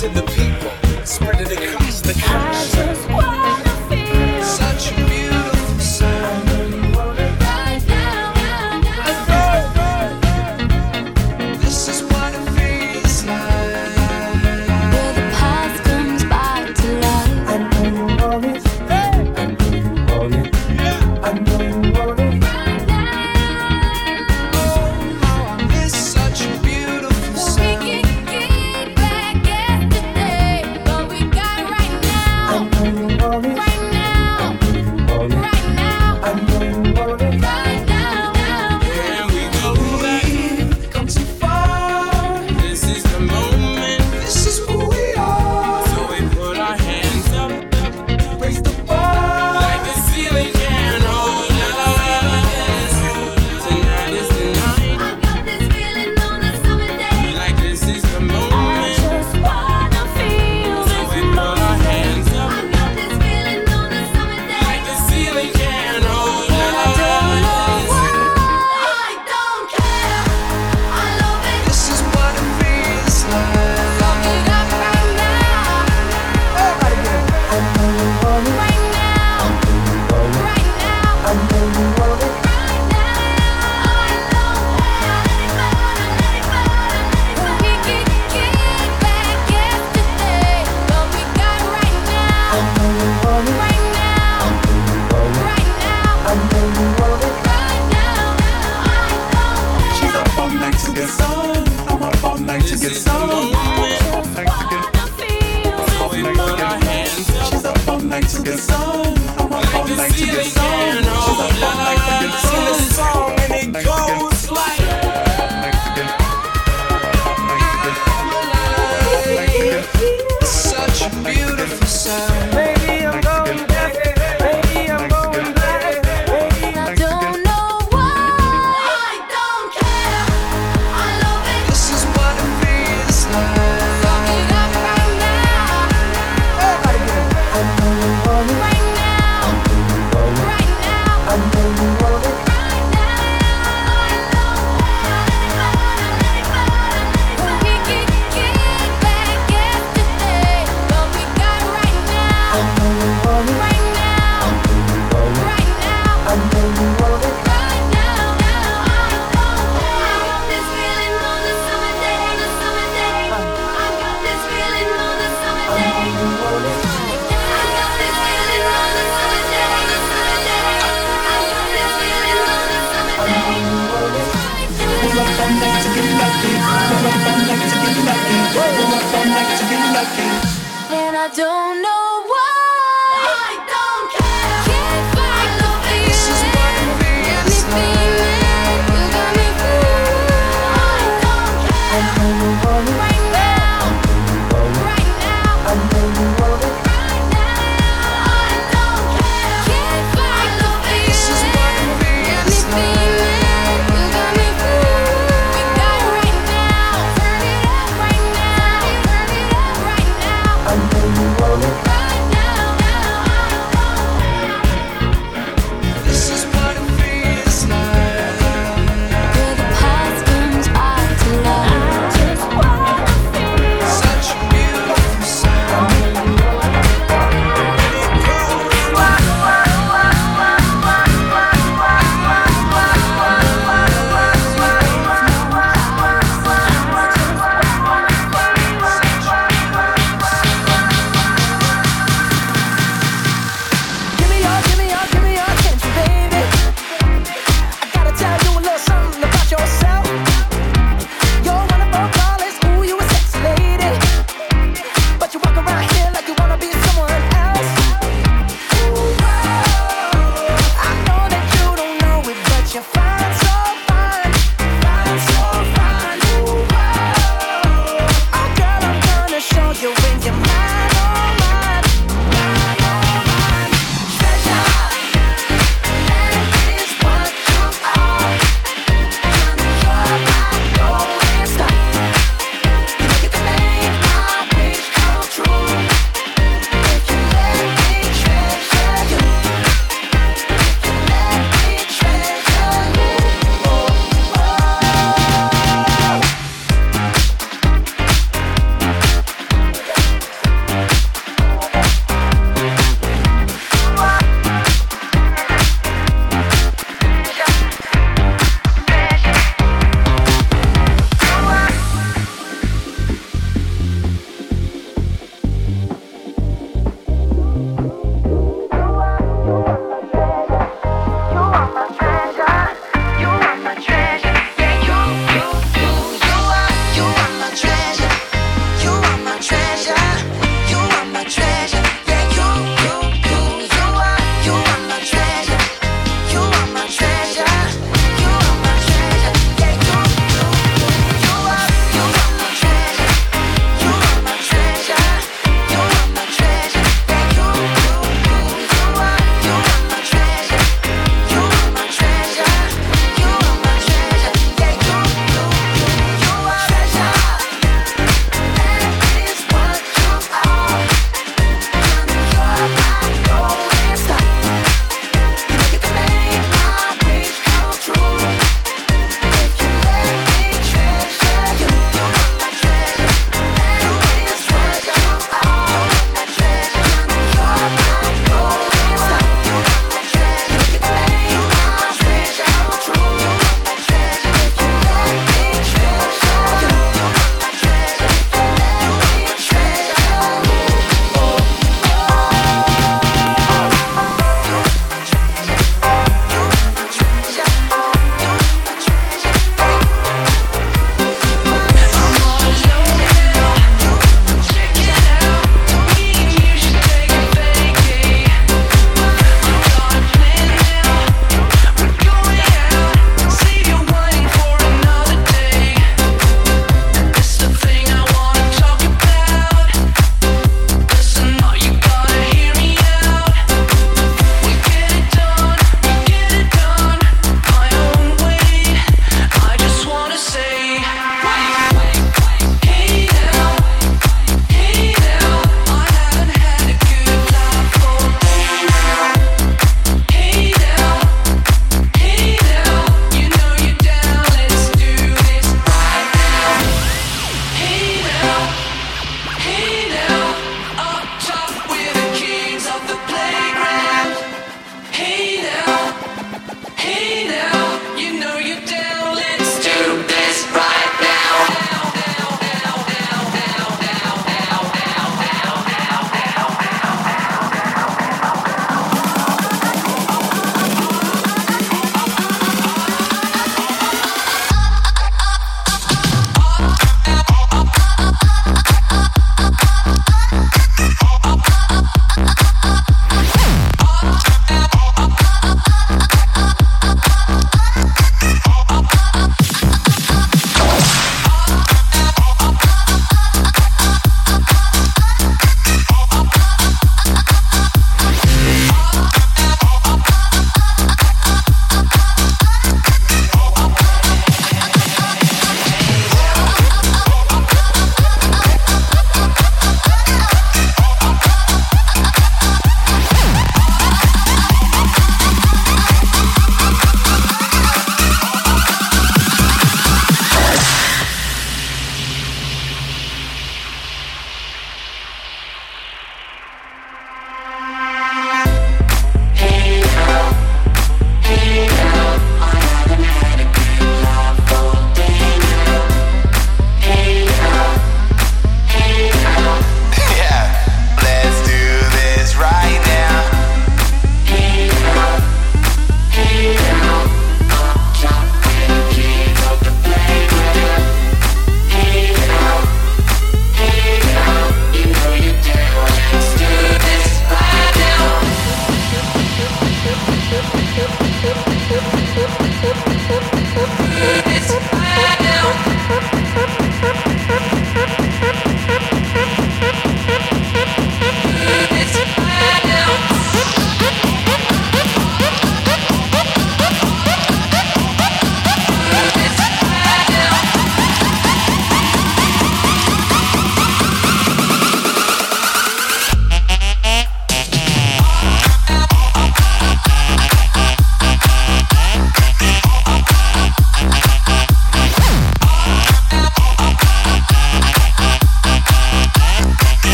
to the people, spread it across the country. like to console I don't know.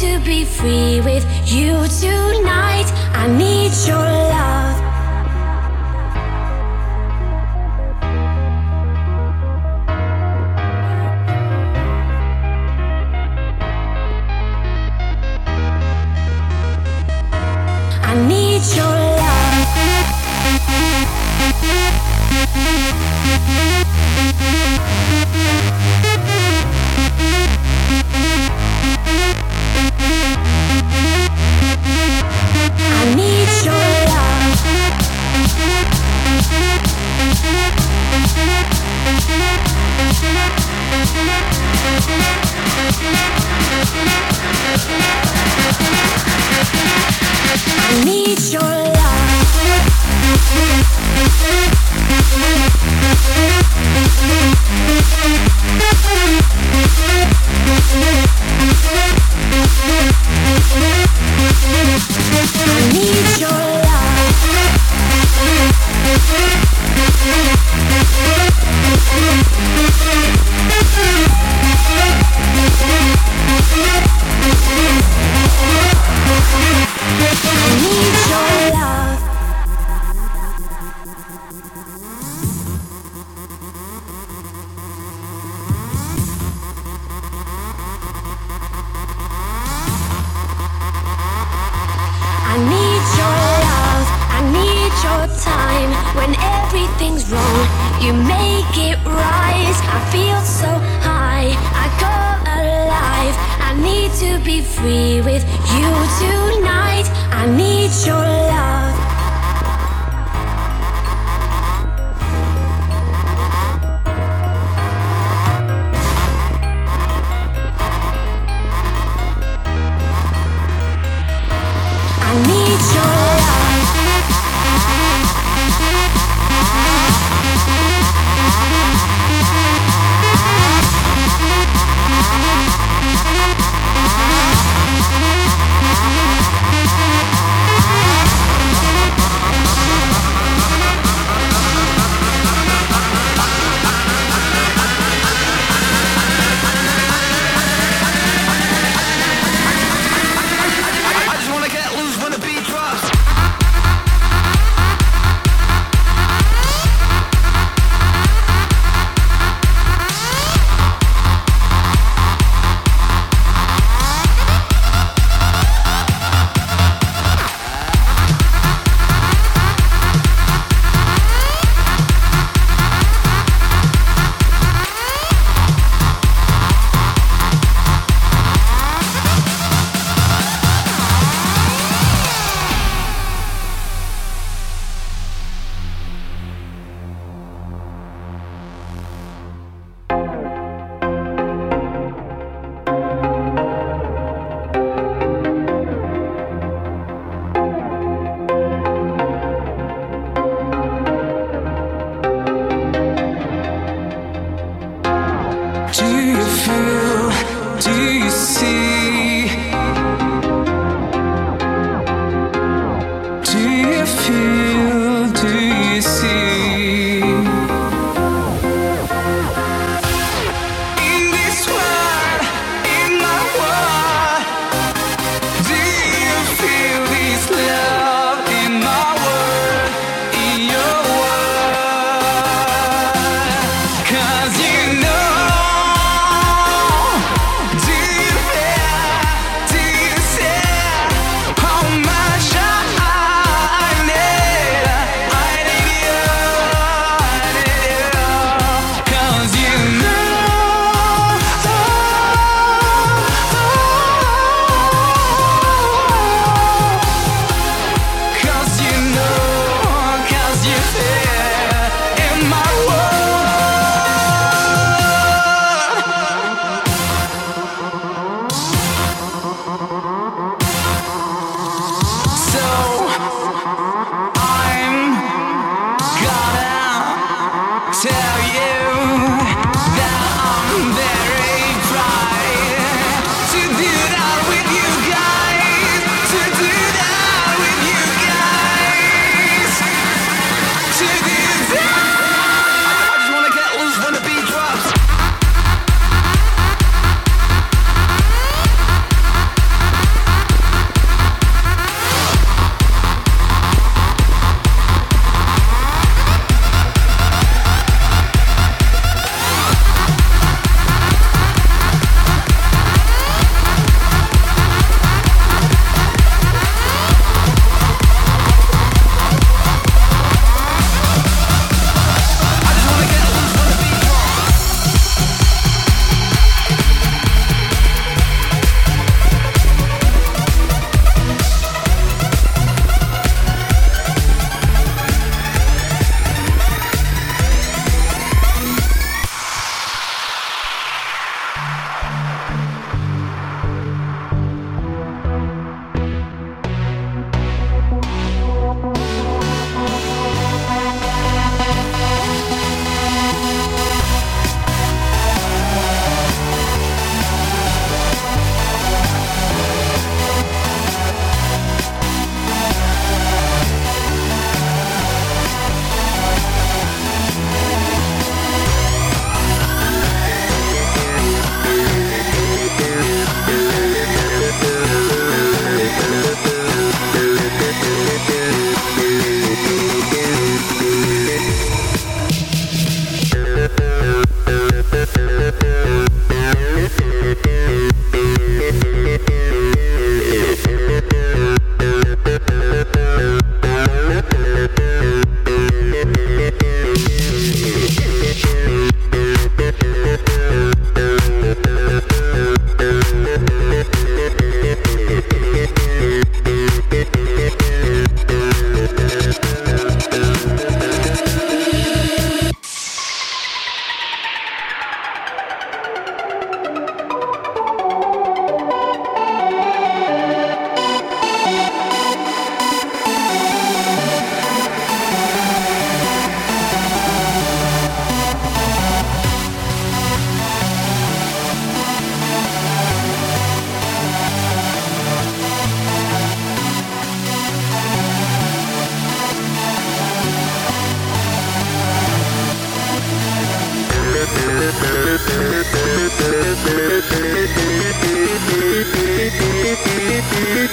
To be free with you tonight. I need your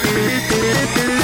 Thank you.